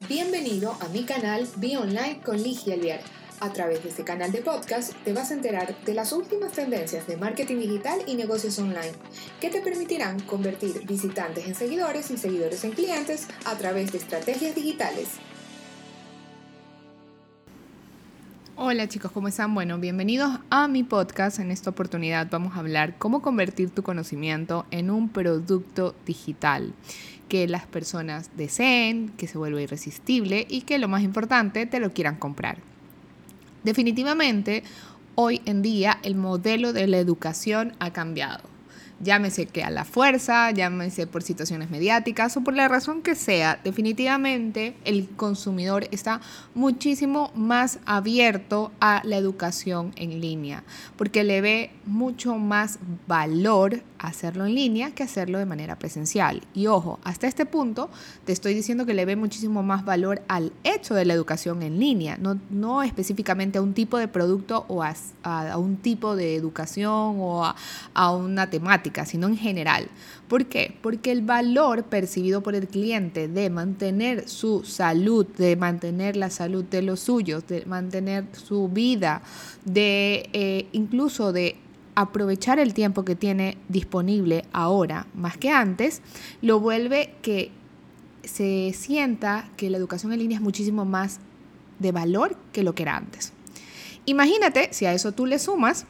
Bienvenido a mi canal Be Online con Ligia Alviar. A través de este canal de podcast te vas a enterar de las últimas tendencias de marketing digital y negocios online que te permitirán convertir visitantes en seguidores y seguidores en clientes a través de estrategias digitales. Hola chicos, ¿cómo están? Bueno, bienvenidos a mi podcast. En esta oportunidad vamos a hablar cómo convertir tu conocimiento en un producto digital que las personas deseen, que se vuelva irresistible y que lo más importante, te lo quieran comprar. Definitivamente, hoy en día el modelo de la educación ha cambiado llámese que a la fuerza, llámese por situaciones mediáticas o por la razón que sea, definitivamente el consumidor está muchísimo más abierto a la educación en línea, porque le ve mucho más valor hacerlo en línea que hacerlo de manera presencial. Y ojo, hasta este punto te estoy diciendo que le ve muchísimo más valor al hecho de la educación en línea, no, no específicamente a un tipo de producto o a, un tipo de educación o a, a una temática sino en general. ¿Por qué? Porque el valor percibido por el cliente de mantener su salud, de mantener la salud de los suyos, de mantener su vida, de eh, incluso de aprovechar el tiempo que tiene disponible ahora más que antes, lo vuelve que se sienta que la educación en línea es muchísimo más de valor que lo que era antes. Imagínate si a eso tú le sumas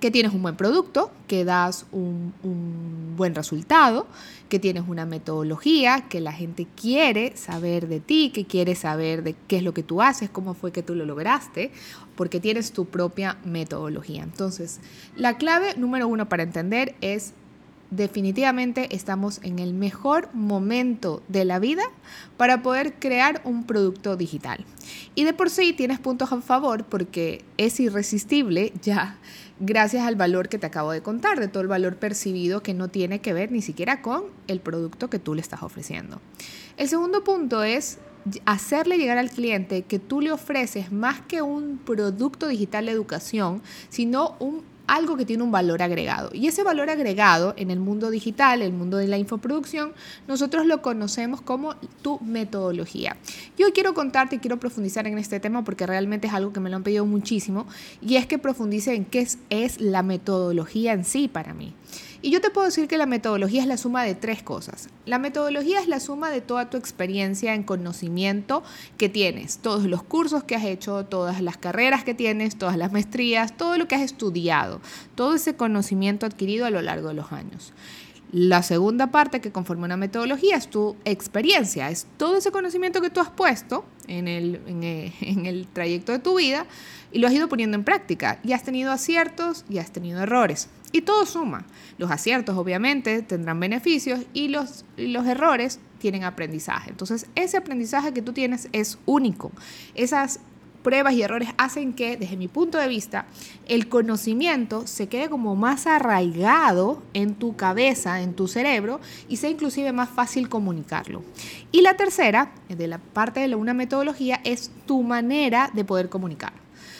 que tienes un buen producto, que das un, buen resultado, que tienes una metodología, que la gente quiere saber de ti, que quiere saber de qué es lo que tú haces, cómo fue que tú lo lograste, porque tienes tu propia metodología. Entonces, la clave número uno para entender es definitivamente estamos en el mejor momento de la vida para poder crear un producto digital. Y de por sí tienes puntos a favor porque es irresistible ya gracias al valor que te acabo de contar, de todo el valor percibido que no tiene que ver ni siquiera con el producto que tú le estás ofreciendo. El segundo punto es hacerle llegar al cliente que tú le ofreces más que un producto digital de educación, sino un algo que tiene un valor agregado. Y ese valor agregado en el mundo digital, el mundo de la infoproducción, nosotros lo conocemos como tu metodología. Yo quiero contarte y quiero profundizar en este tema porque realmente es algo que me lo han pedido muchísimo y es que profundice en qué es, es la metodología en sí para mí. Y yo te puedo decir que la metodología es la suma de tres cosas. La metodología es la suma de toda tu experiencia en conocimiento que tienes, todos los cursos que has hecho, todas las carreras que tienes, todas las maestrías, todo lo que has estudiado, todo ese conocimiento adquirido a lo largo de los años. La segunda parte que conforma una metodología es tu experiencia, es todo ese conocimiento que tú has puesto en el, eh, en, el, trayecto de tu vida y lo has ido poniendo en práctica y has tenido aciertos y has tenido errores. Y todo suma. Los aciertos obviamente tendrán beneficios y los, los errores tienen aprendizaje. Entonces ese aprendizaje que tú tienes es único. Esas pruebas y errores hacen que, desde mi punto de vista, el conocimiento se quede como más arraigado en tu cabeza, en tu cerebro, y sea inclusive más fácil comunicarlo. Y la tercera, de la parte de una metodología, es tu manera de poder comunicar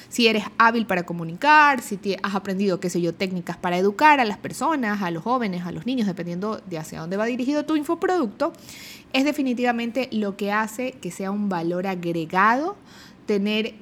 si eres hábil para comunicar, si has aprendido, qué sé yo, técnicas para educar a las personas, a los jóvenes, a los niños, dependiendo de hacia dónde va dirigido tu infoproducto, es definitivamente lo que hace que sea un valor agregado tener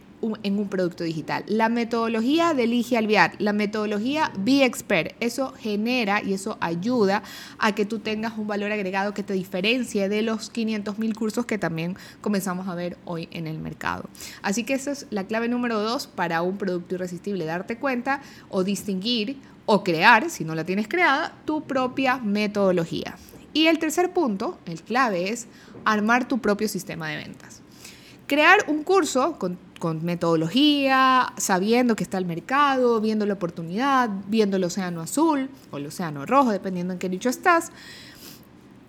en un producto digital. La metodología de Ligia Alviar, la metodología Be Expert, eso genera y eso ayuda a que tú tengas un valor agregado que te diferencie de los 500 mil cursos que también comenzamos a ver hoy en el mercado. Así que esa es la clave número dos para un producto irresistible, darte cuenta o distinguir o crear, si no la tienes creada, tu propia metodología. Y el tercer punto, el clave, es armar tu propio sistema de ventas. Crear un curso con, metodología, sabiendo que está el mercado, viendo la oportunidad, viendo el océano azul o el océano rojo, dependiendo en qué nicho estás,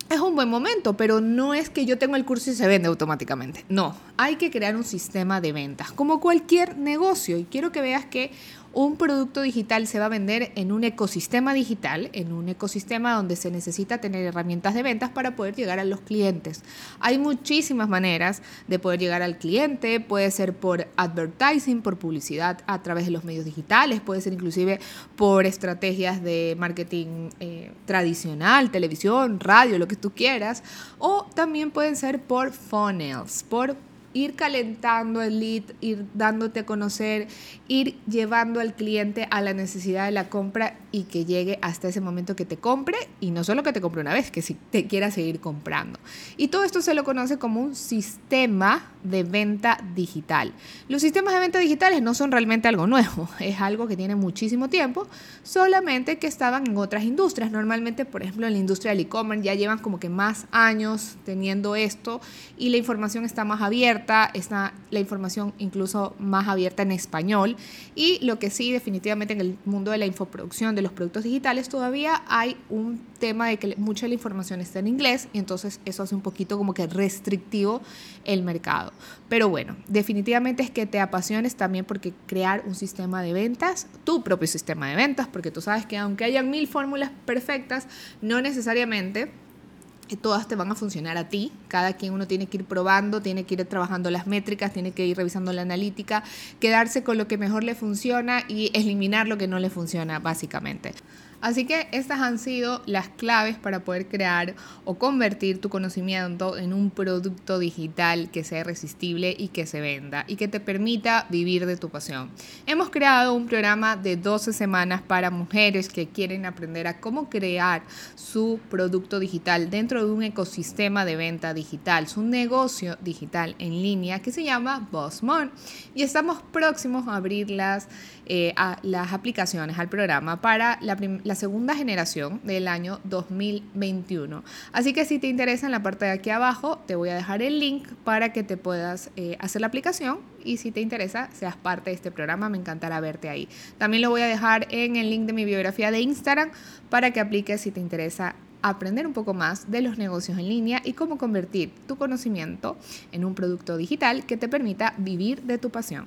es un buen momento, pero no es que yo tengo el curso y se vende automáticamente. No, hay que crear un sistema de ventas, como cualquier negocio. Y quiero que veas que un producto digital se va a vender en un ecosistema digital, en un ecosistema donde se necesita tener herramientas de ventas para poder llegar a los clientes. Hay muchísimas maneras de poder llegar al cliente, puede ser por advertising, por publicidad a través de los medios digitales, puede ser inclusive por estrategias de marketing eh, tradicional, televisión, radio, lo que tú quieras, o también pueden ser por funnels, por ir calentando el lead, ir dándote a conocer, ir llevando al cliente a la necesidad de la compra y que llegue hasta ese momento que te compre y no solo que te compre una vez, que si te quiera seguir comprando. Y todo esto se lo conoce como un sistema de venta digital. Los sistemas de venta digitales no son realmente algo nuevo, es algo que tiene muchísimo tiempo, solamente que estaban en otras industrias. Normalmente, por ejemplo, en la industria del e-commerce ya llevan como que más años teniendo esto y la información está más abierta, está la información incluso más abierta en español y lo que sí definitivamente en el mundo de la infoproducción de los productos digitales todavía hay un tema de que mucha de la información está en inglés y entonces eso hace un poquito como que restrictivo el mercado. Pero bueno, definitivamente es que te apasiones también porque crear un sistema de ventas, tu propio sistema de ventas, porque tú sabes que aunque haya mil fórmulas perfectas, no necesariamente todas te van a funcionar a ti. Cada quien uno tiene que ir probando, tiene que ir trabajando las métricas, tiene que ir revisando la analítica, quedarse con lo que mejor le funciona y eliminar lo que no le funciona, básicamente. Así que estas han sido las claves para poder crear o convertir tu conocimiento en un producto digital que sea irresistible y que se venda y que te permita vivir de tu pasión. Hemos creado un programa de 12 semanas para mujeres que quieren aprender a cómo crear su producto digital dentro de un ecosistema de venta digital, su negocio digital en línea que se llama Bossmon. Y estamos próximos a abrir las, eh, a las aplicaciones al programa para la primera la segunda generación del año 2021. Así que si te interesa en la parte de aquí abajo, te voy a dejar el link para que te puedas eh, hacer la aplicación y si te interesa, seas parte de este programa, me encantará verte ahí. También lo voy a dejar en el link de mi biografía de Instagram para que apliques si te interesa aprender un poco más de los negocios en línea y cómo convertir tu conocimiento en un producto digital que te permita vivir de tu pasión.